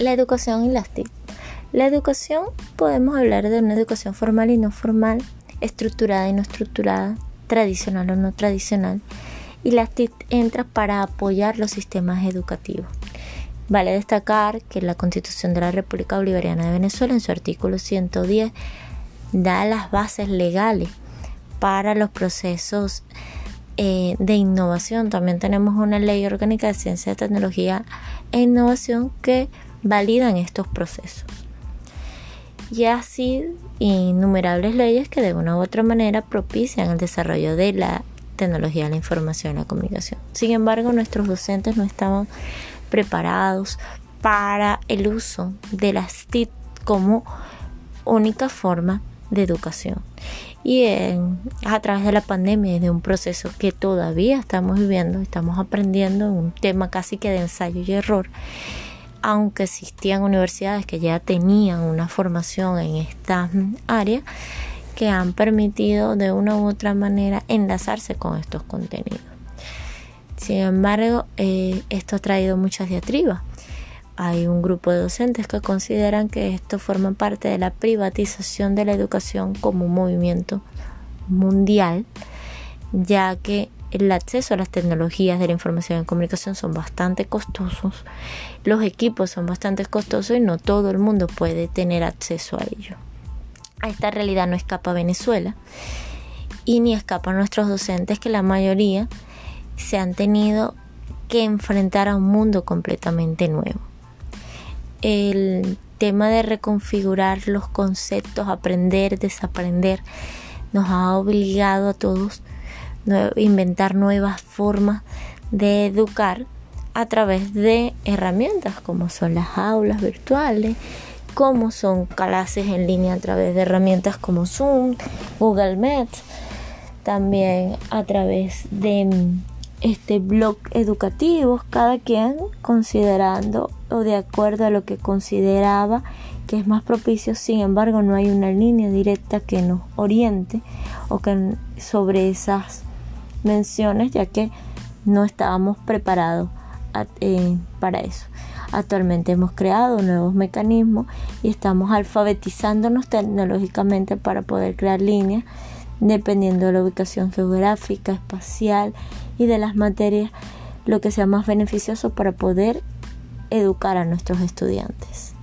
La educación y las TIC. La educación podemos hablar de una educación formal y no formal, estructurada y no estructurada, tradicional o no tradicional, y las TIC entra para apoyar los sistemas educativos. Vale destacar que la Constitución de la República Bolivariana de Venezuela en su artículo 110 da las bases legales para los procesos eh, de innovación. También tenemos una ley orgánica de ciencia, tecnología e innovación que validan estos procesos. Y así innumerables leyes que de una u otra manera propician el desarrollo de la tecnología de la información y la comunicación. Sin embargo, nuestros docentes no estamos preparados para el uso de las TIC como única forma de educación. Y a través de la pandemia y de un proceso que todavía estamos viviendo, estamos aprendiendo un tema casi que de ensayo y error, aunque existían universidades que ya tenían una formación en esta área, que han permitido de una u otra manera enlazarse con estos contenidos. Sin embargo, eh, esto ha traído muchas diatribas. Hay un grupo de docentes que consideran que esto forma parte de la privatización de la educación como un movimiento mundial, ya que el acceso a las tecnologías de la información y comunicación son bastante costosos, los equipos son bastante costosos y no todo el mundo puede tener acceso a ello. A esta realidad no escapa Venezuela y ni escapan nuestros docentes que la mayoría se han tenido que enfrentar a un mundo completamente nuevo. El tema de reconfigurar los conceptos, aprender, desaprender, nos ha obligado a todos a inventar nuevas formas de educar a través de herramientas como son las aulas virtuales, como son clases en línea a través de herramientas como Zoom, Google Meet, también a través de este blog educativos, cada quien considerando o de acuerdo a lo que consideraba que es más propicio, sin embargo no hay una línea directa que nos oriente o que sobre esas menciones ya que no estábamos preparados eh, para eso. Actualmente hemos creado nuevos mecanismos y estamos alfabetizándonos tecnológicamente para poder crear líneas dependiendo de la ubicación geográfica, espacial y de las materias, lo que sea más beneficioso para poder educar a nuestros estudiantes.